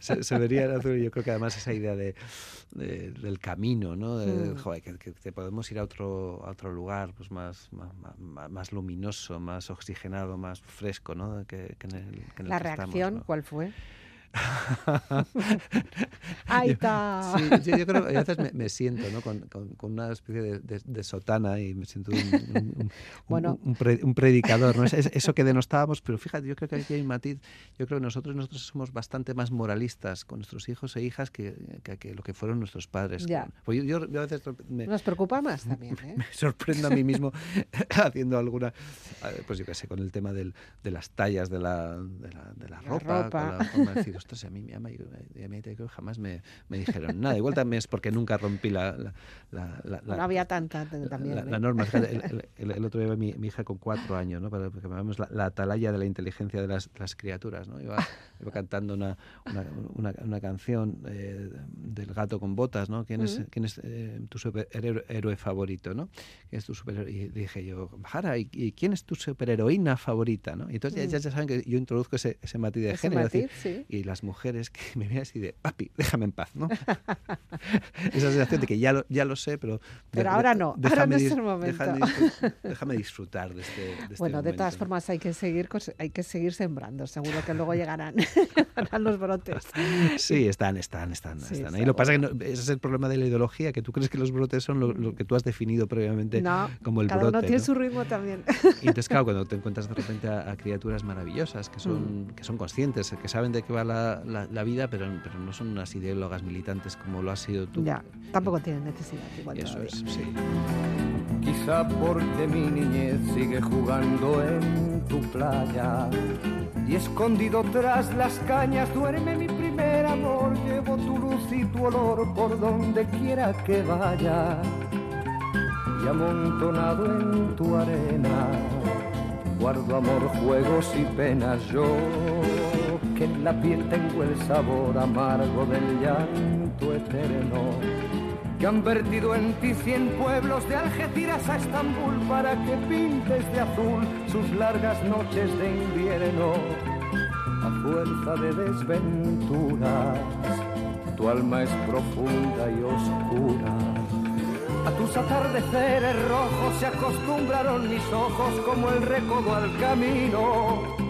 se, vería el azul y yo creo que además esa idea de, del camino, ¿no? De, mm. que, podemos ir a otro, a otro lugar pues más, más, más, luminoso, más oxigenado, más fresco, ¿no? Que, en el, La reacción, ¿cuál fue? Ahí está. Sí, yo, creo que a veces me, siento ¿no? con, con, una especie de, de, sotana y me siento un, bueno. un, predicador. ¿no? Es, eso que denostábamos, pero fíjate, yo creo que aquí hay un matiz. Yo creo que nosotros, nosotros somos bastante más moralistas con nuestros hijos e hijas que, que, lo que fueron nuestros padres. Ya. Pues yo, a veces me, Nos preocupa más también. ¿eh? Me sorprendo a mí mismo haciendo alguna, pues yo qué sé, con el tema del, de las tallas de la, de la, de la, ropa, ropa. Con la decir, ostras, a mí me ama y a mí jamás me, me, dijeron nada. Igual también es porque nunca rompí la... la, la, no había tanta también. La, ¿eh? norma. El, el, otro día mi, mi, hija con cuatro años, ¿no? Para, porque llamamos la, atalaya de la inteligencia de las, las criaturas, ¿no? Iba, iba cantando una, una, una, canción eh, del gato con botas, ¿no? ¿Quién es, ¿quién es eh, tu superhéroe favorito, ¿no? ¿Quién es tu superhéroe? Y dije yo, Jara, ¿y, quién es tu superheroína favorita, no? Y entonces ya, ya, saben que yo introduzco ese, ese matiz de género. Matiz, sí. Y las mujeres que me vean así de, papi, déjame en paz, ¿no? Esa sensación de que ya lo, ya lo sé, pero... Pero ahora no, ahora no es el momento. Déjame, disfrutar de este, de este Bueno, de todas formas hay que, seguir, hay que seguir sembrando, seguro que luego llegarán, los brotes. Sí, están, están, están. están. Ahí lo pasa que ese es el problema de la ideología, que tú crees que los brotes son lo, que tú has definido previamente como el cada brote. uno tiene su ritmo también. Y entonces, claro, cuando te encuentras de repente a, criaturas maravillosas que son, mm. que son conscientes, que saben de qué va la, la, vida, pero, pero no son unas ideólogas militantes como lo has sido tú. Ya, tampoco tienen necesidad. Igual Eso es, sí. Quizá porque mi niñez sigue jugando en tu playa y escondido tras las cañas duerme mi primer amor. Llevo tu luz y tu olor por donde quiera que vaya y amontonado en tu arena guardo amor, juegos y penas yo que en la piel tengo el sabor amargo del llanto eterno, que han vertido en ti cien pueblos de Algeciras a Estambul para que pintes de azul sus largas noches de invierno, a fuerza de desventuras, tu alma es profunda y oscura. A tus atardeceres rojos se acostumbraron mis ojos como el recodo al camino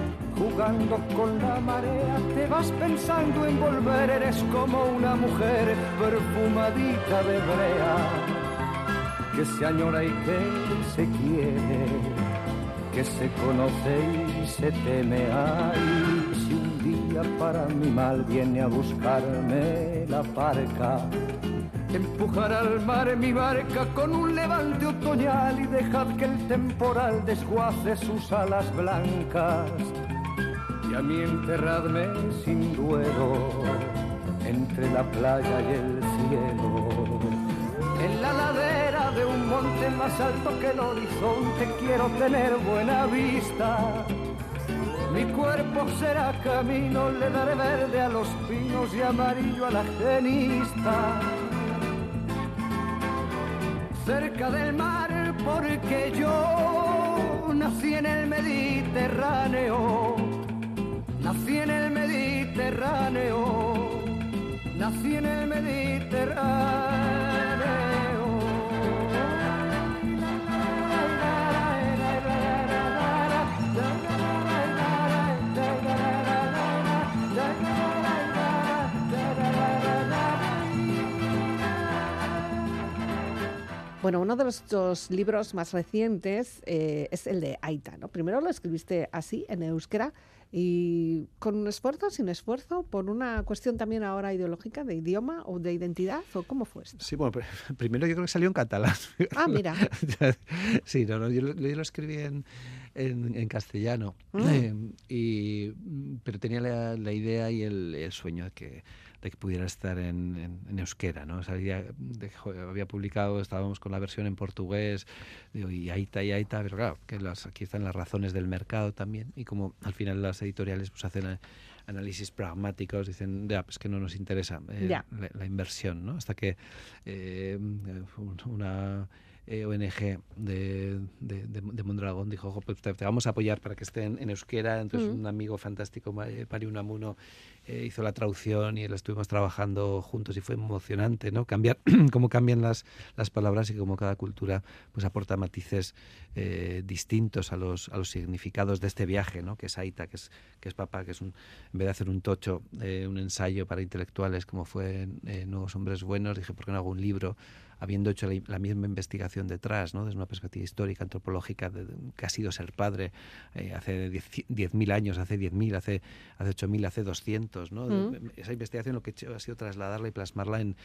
jugando con la marea, te vas pensando en volver, eres como una mujer perfumadita de brea, que se añora y que se quiere, que se conoce y se teme. Ay, si un día para mi mal viene a buscarme la parca, empujar al mar mi barca con un levante otoñal y dejad que el temporal desguace sus alas blancas y a mí enterradme sin duelo entre la playa y el cielo. En la ladera de un monte más alto que el horizonte quiero tener buena vista. Mi cuerpo será camino, le daré verde a los pinos y amarillo a la genista. Cerca del mar porque yo nací en el Mediterráneo Bueno, uno de los libros más recientes eh, es el de Aita, ¿no? Primero lo escribiste así, en euskera, y con un esfuerzo, sin esfuerzo, por una cuestión también ahora ideológica de idioma o de identidad, o cómo fue esto? Sí, bueno, primero yo creo que salió en catalán. Ah, mira. sí, no, no yo, lo escribí en, en, castellano, mm. eh, y, pero tenía la, la idea y el, el sueño de que de que pudiera estar en, en, euskera, ¿no? Salía, de, había publicado, estábamos con la versión en portugués, digo, y ahí está, y ahí está, pero claro, que las, aquí están las razones del mercado también, y como al final las editoriales pues hacen eh, análisis pragmáticos, dicen, ya, pues que no nos interesa eh, la, inversión, ¿no? Hasta que eh, una eh, ONG de, de, de, Mondragón dijo, Ojo, pues te, vamos a apoyar para que estén en euskera. Entonces mm. un amigo fantástico, Pari Unamuno, eh, hizo la traducción y lo estuvimos trabajando juntos y fue emocionante, ¿no? Cambiar cómo cambian las, las palabras y cómo cada cultura pues aporta matices eh, distintos a los, a los significados de este viaje, ¿no? Que es Aita, que es, que es papá, que es un, en vez de hacer un tocho, un ensayo para intelectuales como fue Nuevos Hombres Buenos, dije, ¿por qué no hago un libro? Habiendo hecho la, misma investigación detrás, ¿no? desde una perspectiva histórica, antropológica, de, que ha sido ser padre eh, hace 10.000 años, hace 10.000, hace, hace 8.000, hace 200. ¿no? Mm. Esa investigación lo que he hecho ha sido trasladarla y plasmarla en,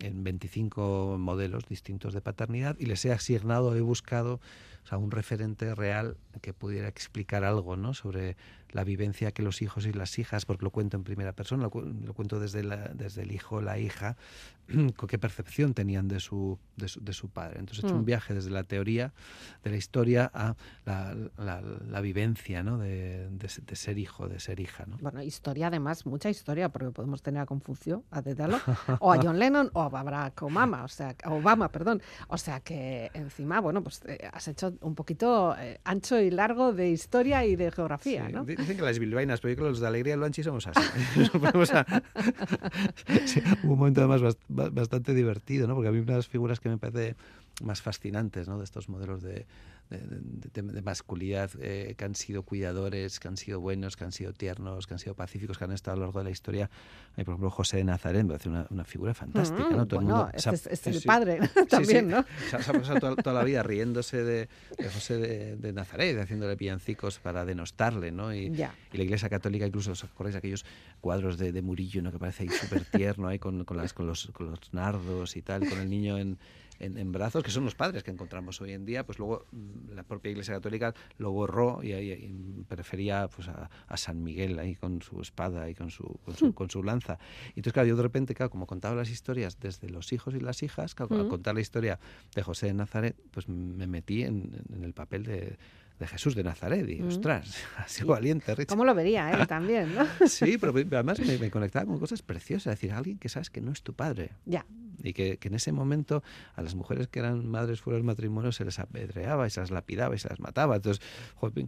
en 25 modelos distintos de paternidad y les he asignado, he buscado o sea, un referente real que pudiera explicar algo ¿no? sobre la vivencia que los hijos y las hijas, porque lo cuento en primera persona, lo, cuento desde, la, desde el hijo o la hija, con qué percepción tenían de su, de su, de su padre. Entonces he hecho un mm. viaje desde la teoría de la historia a la, la, vivencia ¿no? de, de, ser hijo, de ser hija. ¿no? Bueno, historia además, mucha historia, porque podemos tener a Confucio, a Dédalo, o a John Lennon, o a Barack Obama, o sea, Obama, perdón. O sea que encima, bueno, pues eh, has hecho un poquito eh, ancho y largo de historia y de geografía, ¿no? Dicen que las bilbainas, pero yo creo que los de Alegría Luanchi somos así. un momento además bastante divertido, ¿no? Porque a mí una de las figuras que me parece más fascinantes, ¿no? De estos modelos de, de, masculinidad eh, que han sido cuidadores, que han sido buenos, que han sido tiernos, que han sido pacíficos, que han estado a lo largo de la historia. Hay, por ejemplo, José de Nazaret, me parece una, una figura fantástica. ¿no? Todo bueno, el mundo, es, el padre también, ¿no? Se ha, pasado toda, la vida riéndose de, José de, Nazaret, haciéndole pillancicos para denostarle, ¿no? Y, y la Iglesia Católica, incluso, ¿os acordáis aquellos cuadros de, Murillo, ¿no? que parece ahí súper tierno, ahí con, con, las, con, los, con los nardos y tal, con el niño en en, brazos, que son los padres que encontramos hoy en día, pues luego mm, la propia Iglesia Católica lo borró y, ahí prefería pues a, San Miguel ahí con su espada y con su, con su, hmm. con su lanza. Y entonces, claro, yo de repente, claro, como contaba las historias desde los hijos y las hijas, claro, al hmm. contar la historia de José de Nazaret, pues me metí en, el papel de, de Jesús de Nazaret. Y, hmm. ostras, ha sido valiente, Richard. ¿Cómo lo vería él también, no? sí, pero además me, me, conectaba con cosas preciosas. Es decir, alguien que sabes que no es tu padre. Ya y que, en ese momento a las mujeres que eran madres fuera del matrimonio se les apedreaba y se las lapidaba y se las mataba. Entonces,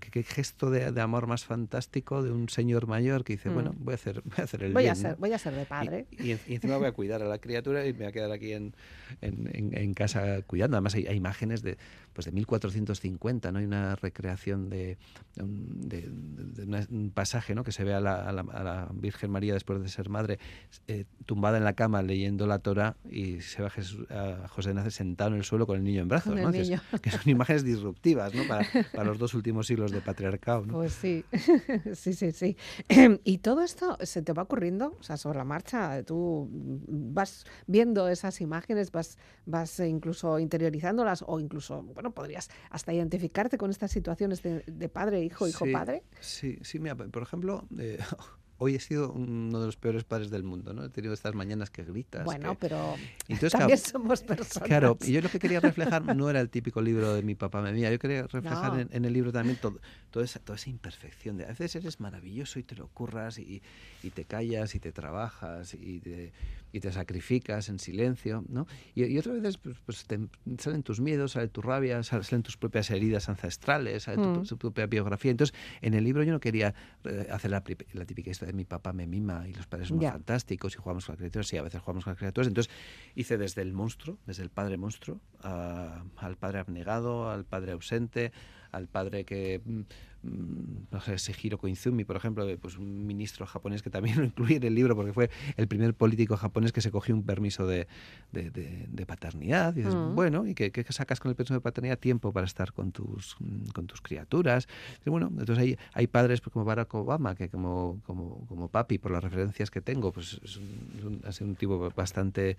qué, gesto de, amor más fantástico de un señor mayor que dice, bueno, mm. voy a hacer, voy a hacer el voy bien. A ser, Voy a ser de padre. Y, encima voy a cuidar a la criatura y me voy a quedar aquí en, en, casa cuidando. Además hay, imágenes de, pues de 1450, ¿no? Hay una recreación de, de, un pasaje, ¿no? Que se ve a la, a la, Virgen María después de ser madre eh, tumbada en la cama leyendo la Torah y se ve a, José Nace sentado en el suelo con el niño en brazos, ¿no? Que, son imágenes disruptivas, ¿no? Para, los dos últimos siglos de patriarcado, Pues sí, sí, sí, sí. y todo esto se te va ocurriendo, o sea, sobre la marcha, tú vas viendo esas imágenes, vas, vas incluso interiorizándolas o incluso, bueno, podrías hasta identificarte con estas situaciones de, padre, hijo, hijo, padre. Sí, sí, mira, por ejemplo, eh, hoy he sido uno de los peores padres del mundo, ¿no? He tenido estas mañanas que gritas. Bueno, pero también somos personas. Claro, y yo lo que quería reflejar no era el típico libro de mi papá, me mía, yo quería reflejar en, el libro también todo, toda, esa, toda esa imperfección. De, a veces eres maravilloso y te lo curras y, y te callas y te trabajas y te, y te sacrificas en silencio, ¿no? Y, y otras veces pues, pues te salen tus miedos, sale tu rabia, salen tus propias heridas ancestrales, sale tu, mm. propia biografía. Entonces, en el libro yo no quería eh, hacer la, la, típica historia de mi papá me mima y los padres son fantásticos y jugamos con las criaturas, sí, a veces jugamos con las criaturas. Entonces, hice desde el monstruo, desde el padre monstruo, al padre abnegado, al padre ausente, al padre que mm, Mm, no sé, Shihiro Koizumi, por ejemplo, pues un ministro japonés que también lo incluye en el libro porque fue el primer político japonés que se cogió un permiso de, de, paternidad. Y dices, mm. bueno, ¿y qué, sacas con el permiso de paternidad? Tiempo para estar con tus, con tus criaturas. Y bueno, entonces hay, hay padres pues, como Barack Obama, que como, como, como papi, por las referencias que tengo, pues es un, ha sido un tipo bastante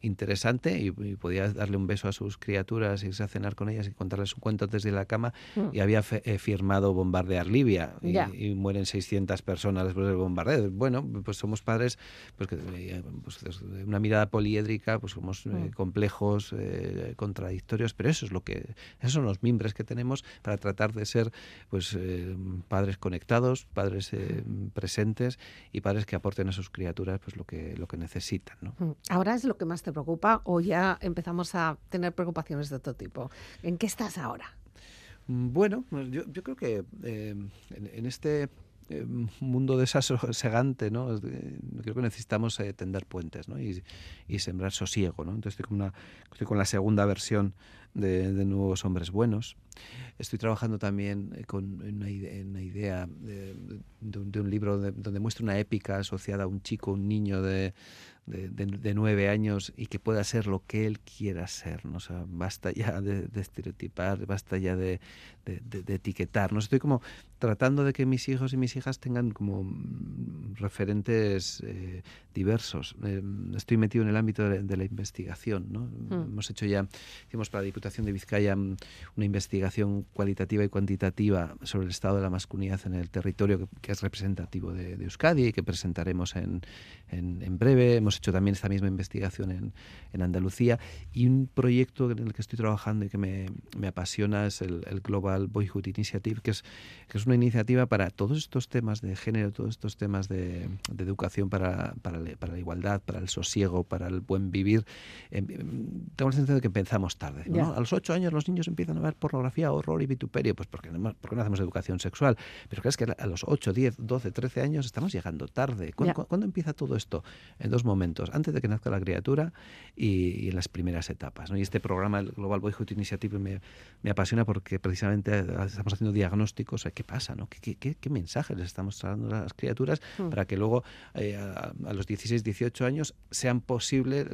interesante y, podía darle un beso a sus criaturas, irse a cenar con ellas y contarles un cuento desde la cama mm. y había eh, firmado bombardear Libia y, mueren 600 personas después del bombardeo. Bueno, pues somos padres pues, que, eh, pues, una mirada poliédrica, pues somos eh, mm. complejos, contradictorios, pero eso es lo que esos son los mimbres que tenemos para tratar de ser pues padres conectados, padres presentes y padres que aporten a sus criaturas pues lo que lo que necesitan, ¿no? Mm. Ahora es lo que más te preocupa o ya empezamos a tener preocupaciones de otro tipo? ¿En qué estás ahora? Mm, bueno, pues yo, creo que eh, en, este eh, mundo desasosegante, ¿no? creo que necesitamos eh, tender puentes ¿no? y, sembrar sosiego. ¿no? Entonces estoy con, una, estoy con la segunda versión de, Nuevos Hombres Buenos. Estoy trabajando también con una, idea, de, un libro donde muestra una épica asociada a un chico, un niño de, de, nueve años y que pueda ser lo que él quiera ser. ¿no? O sea, basta ya de, estereotipar, basta ya de, etiquetar. ¿no? Estoy como tratando de que mis hijos y mis hijas tengan como mm, referentes eh, diversos. Eh, estoy metido en el ámbito de, la investigación. ¿no? Mm. Hemos hecho ya, hicimos para la Diputación de Vizcaya mm, una investigación cualitativa y cuantitativa sobre el estado de la masculinidad en el territorio que, es representativo de, Euskadi y que presentaremos en, en, en breve. Hemos hecho también esta misma investigación en, en, Andalucía y un proyecto en el que estoy trabajando y que me, me apasiona es el, Global Boyhood Initiative, que es, que es una iniciativa para todos estos temas de género, todos estos temas de, de educación para, para, para, la igualdad, para el sosiego, para el buen vivir. Em, tengo la sensación de que empezamos tarde. A los ocho años los niños empiezan a ver pornografía, horror y vituperio, pues porque no, porque no hacemos educación sexual. Pero crees que a los 8, 10, 12, 13 años estamos llegando tarde. ¿Cuándo, ¿cuándo empieza todo esto? En dos momentos antes de que nazca la criatura y, en las primeras etapas. Y este programa, el Global Boyhood Initiative, me, me apasiona porque precisamente estamos haciendo diagnósticos qué pasa, ¿no? ¿Qué, qué, qué mensajes les estamos trayendo a las criaturas hmm. para que luego eh, a, los 16, 18 años sean posible,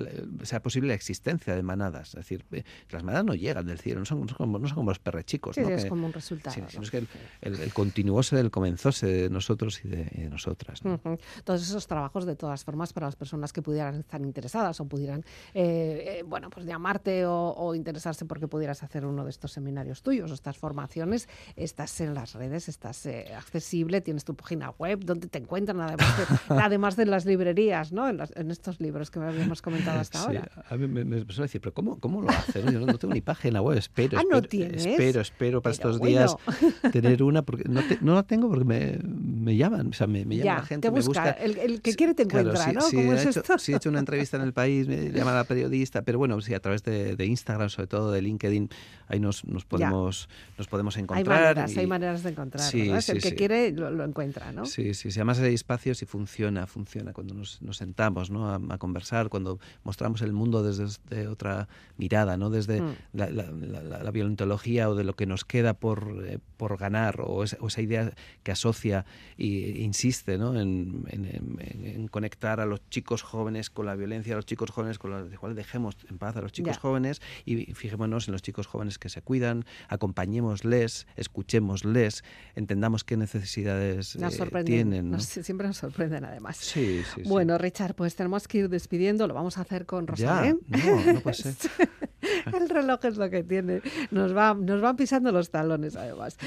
sea posible la existencia de manadas. Es decir, eh, las manadas no llegan del cielo, no son, como, no son como los perrechicos. Sí, es como un resultado. Sí, es que el, el, continuóse del comenzóse de nosotros y de, nosotras. Todos esos trabajos, de todas formas, para las personas que pudieran estar interesadas o pudieran, eh, eh, bueno, pues llamarte o, interesarse porque pudieras hacer uno de estos seminarios tuyos o estas formaciones, estás en las redes, estás eh, accesible, tienes tu página web, donde te encuentran además de, además de las librerías, ¿no? En, estos libros que habíamos comentado hasta ahora. A mí me, suele decir, pero ¿cómo, cómo lo hacen? Yo no, tengo ni página web, espero, ah, espero, ¿no tienes? espero, espero para estos días tener una, porque no, no, la tengo porque me, me llaman, o sea, me, me llama la gente, me busca. El, que quiere te encuentra, ¿no? ¿Cómo es esto? he hecho una entrevista en el país, me llama la periodista, pero bueno, sí, a través de, Instagram, sobre todo de LinkedIn, ahí nos, nos podemos, nos podemos encontrar. Hay maneras, hay maneras de encontrar, sí, el que quiere lo, encuentra, ¿no? Sí, sí, sí, además hay espacios y funciona, funciona cuando nos, nos sentamos ¿no? a, conversar, cuando mostramos el mundo desde, otra mirada, ¿no? Desde mm. la, la, la, violentología o de lo que nos queda por, eh, por ganar o esa, esa, idea que asocia e insiste ¿no? en, en, en conectar a los chicos jóvenes con la violencia a los chicos jóvenes, con los cuales dejemos en paz a los chicos jóvenes y fijémonos en los chicos jóvenes que se cuidan, acompañémosles, escuchémosles, entendamos qué necesidades eh, tienen. siempre nos sorprenden además. Sí, sí, bueno, Richard, pues tenemos que ir despidiendo, lo vamos a hacer con Rosalén. no, no puede ser. El reloj es lo que tiene. Nos, va, nos van pisando los talones, además.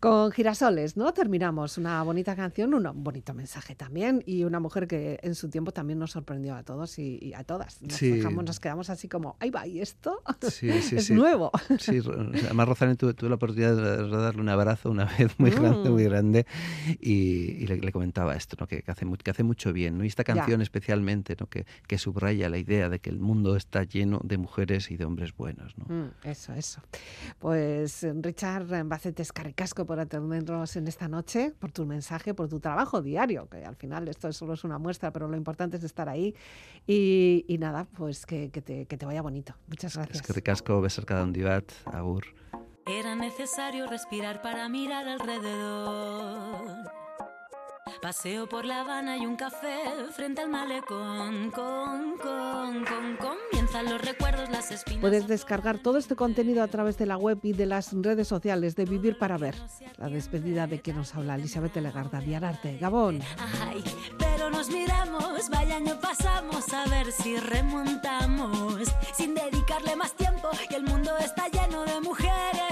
Con Girasoles, ¿no? Terminamos una bonita canción, un bonito mensaje también y una mujer que en su tiempo también nos sorprendió a todos y, a todas. Nos, nos quedamos así como, ahí va, ¿y esto? es nuevo. Sí, además Rosalén tuve, la oportunidad de darle un abrazo una vez muy grande, muy mm. grande y, le, comentaba esto, ¿no? que, hace, que hace mucho bien. ¿no? Y esta canción especialmente, ¿no? que, que subraya la idea de que el mundo está lleno de mujeres y de hombres buenos. ¿no? Mm, eso, eso. Pues Richard Bacetes Carricasco por atendernos en esta noche, por tu mensaje, por tu trabajo diario, que al final esto solo es una muestra, pero lo importante es estar ahí. Y, y nada, pues que, que, te, que, te, vaya bonito. Muchas gracias. Es que ricasco, besar cada un divat, agur. Era necesario respirar para mirar alrededor. Paseo por La Habana y un café frente al malecón. Con, con, con, comienzan los recuerdos, las espinas. Puedes descargar todo este contenido a través de la web y de las redes sociales de Vivir para Ver. La despedida de que nos habla Elizabeth Legarda, Viararte, Gabón. Ay, pero nos miramos, vaya año pasamos a ver si remontamos. Sin dedicarle más tiempo, que el mundo está lleno de mujeres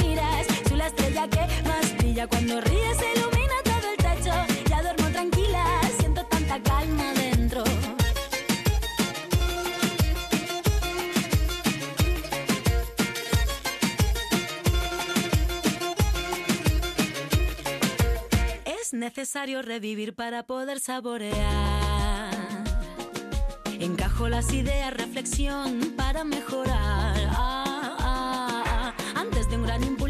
Cuando ríes se ilumina todo el techo, ya duermo tranquila, siento tanta calma dentro. Es necesario revivir para poder saborear. Encajo las ideas, reflexión para mejorar.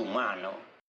En